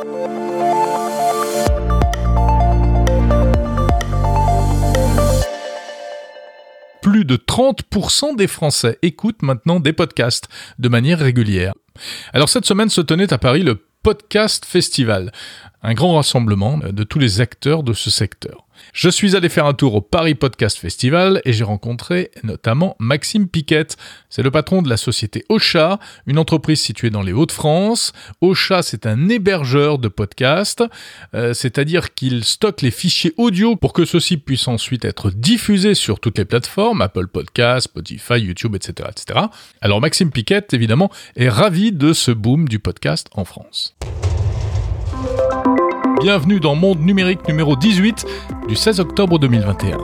Plus de 30% des Français écoutent maintenant des podcasts de manière régulière. Alors cette semaine se tenait à Paris le Podcast Festival, un grand rassemblement de tous les acteurs de ce secteur. Je suis allé faire un tour au Paris Podcast Festival et j'ai rencontré notamment Maxime Piquette. C'est le patron de la société Ocha, une entreprise située dans les Hauts-de-France. Ocha, c'est un hébergeur de podcasts, euh, c'est-à-dire qu'il stocke les fichiers audio pour que ceux-ci puissent ensuite être diffusés sur toutes les plateformes, Apple Podcasts, Spotify, YouTube, etc., etc. Alors Maxime Piquette, évidemment, est ravi de ce boom du podcast en France. Bienvenue dans Monde Numérique numéro 18 du 16 octobre 2021.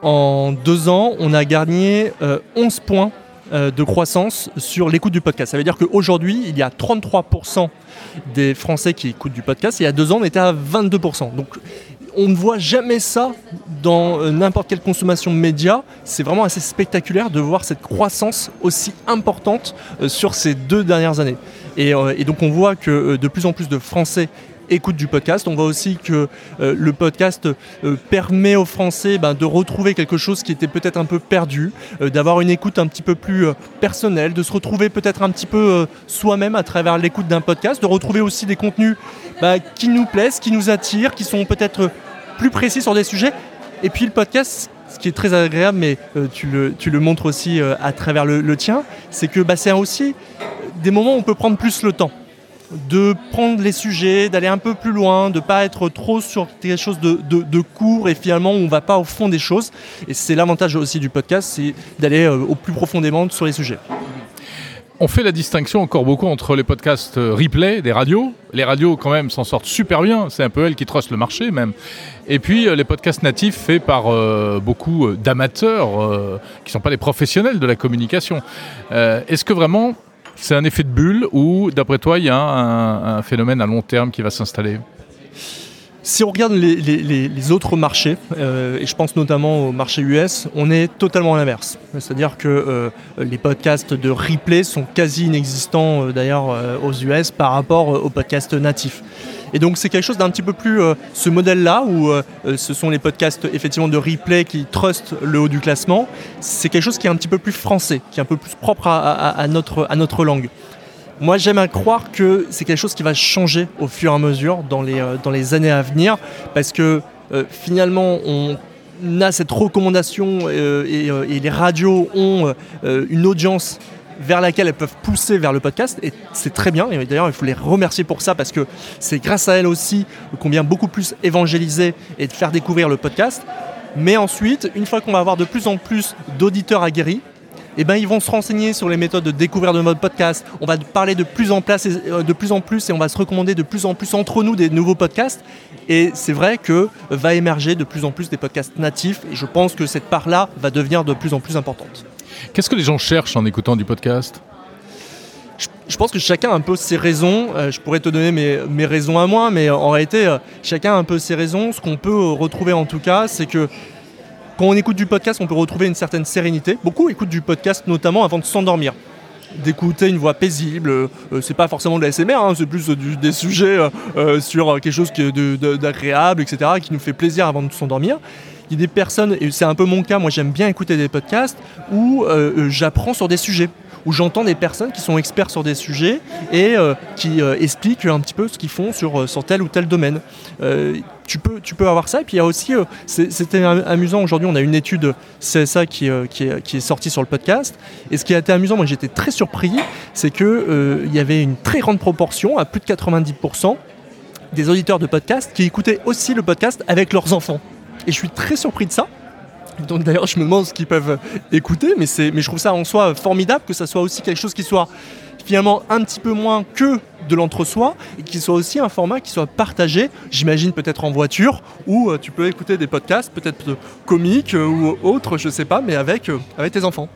En deux ans, on a gagné 11 euh, points euh, de croissance sur l'écoute du podcast. Ça veut dire qu'aujourd'hui, il y a 33% des Français qui écoutent du podcast. il y a deux ans, on était à 22%. Donc on ne voit jamais ça dans euh, n'importe quelle consommation de médias. C'est vraiment assez spectaculaire de voir cette croissance aussi importante sur ces deux dernières années. Euh, et, donc on voit que euh, de plus en plus de Français écoutent du podcast. On voit aussi que euh, le podcast permet aux Français ben, de retrouver quelque chose qui était peut-être un peu perdu, d'avoir une écoute un petit peu plus personnelle, de se retrouver peut-être un petit peu soi-même à travers l'écoute d'un podcast, de retrouver aussi des contenus ben, qui nous plaisent, qui nous attirent, qui sont peut-être plus précis sur des sujets. Et puis le podcast, ce qui est très agréable, mais tu, le, montres aussi à travers le, tien, c'est que bah, c'est aussi des moments où on peut prendre plus le temps de prendre les sujets, d'aller un peu plus loin, de ne pas être trop sur quelque chose de, de, court et finalement on ne va pas au fond des choses. Et c'est l'avantage aussi du podcast, c'est d'aller euh, au plus profondément sur les sujets. On fait la distinction encore beaucoup entre les podcasts euh, replay des radios. Les radios, quand même, s'en sortent super bien. C'est un peu elles qui trustent le marché, même. Et puis, euh, les podcasts natifs faits par beaucoup d'amateurs qui ne sont pas des professionnels de la communication. Est-ce que vraiment c'est un effet de bulle ou, d'après toi, il y a un, phénomène à long terme qui va s'installer si on regarde les, autres marchés, euh, et je pense notamment au marché US, on est totalement à l'inverse. C'est-à-dire que euh, les podcasts de replay sont quasi inexistants euh, d'ailleurs aux US par rapport aux podcasts natifs. Et donc c'est quelque chose d'un petit peu plus euh, ce modèle-là où euh, euh, ce sont les podcasts effectivement de replay qui trustent le haut du classement. C'est quelque chose qui est un petit peu plus français, qui est un peu plus propre à, notre, à notre langue. Moi, j'aime à croire que c'est quelque chose qui va changer au fur et à mesure dans les, dans les années à venir, parce que finalement, on a cette recommandation et, et, les radios ont une audience vers laquelle elles peuvent pousser vers le podcast. Et c'est très bien. Et d'ailleurs, il faut les remercier pour ça parce que c'est grâce à elles aussi qu'on vient beaucoup plus évangéliser et de faire découvrir le podcast. Mais ensuite, une fois qu'on va avoir de plus en plus d'auditeurs aguerris, eh ben, ils vont se renseigner sur les méthodes de découverte de notre podcast. On va parler de plus, en place euh, de plus en plus et on va se recommander de plus en plus entre nous des nouveaux podcasts. Et c'est vrai que va émerger de plus en plus des podcasts natifs et je pense que cette part-là va devenir de plus en plus importante. Qu'est-ce que les gens cherchent en écoutant du podcast? Je pense que chacun a un peu ses raisons. Euh, je pourrais te donner mes, raisons à moi, mais en réalité, euh, chacun a un peu ses raisons. Ce qu'on peut retrouver en tout cas, c'est que quand on écoute du podcast, on peut retrouver une certaine sérénité. Beaucoup écoutent du podcast notamment avant de s'endormir d'écouter une voix paisible. Euh, c'est pas forcément de la SMR, hein, c'est plus des sujets sur quelque chose d'agréable, etc., qui nous fait plaisir avant de s'endormir il y a des personnes, et c'est un peu mon cas, moi j'aime bien écouter des podcasts où euh, euh, j'apprends sur des sujets où j'entends des personnes qui sont experts sur des sujets et euh, qui expliquent un petit peu ce qu'ils font sur, tel ou tel domaine. tu, peux, tu peux avoir ça. Et puis il y a aussi, c'était amusant, aujourd'hui on a une étude CSA qui, qui, est, qui, est, sortie sur le podcast. Et ce qui a été amusant, moi j'étais très surpris, c'est qu'il y avait une très grande proportion, à plus de 90%, des auditeurs de podcast qui écoutaient aussi le podcast avec leurs enfants. Et je suis très surpris de ça. Donc d'ailleurs, je me demande ce qu'ils peuvent écouter, mais, mais je trouve ça en soi formidable que ça soit aussi quelque chose qui soit finalement un petit peu moins que de l'entre-soi et qui soit aussi un format qui soit partagé, j'imagine peut-être en voiture, où euh, tu peux écouter des podcasts, peut-être comiques euh, ou autres, je sais pas, mais avec, euh, avec tes enfants.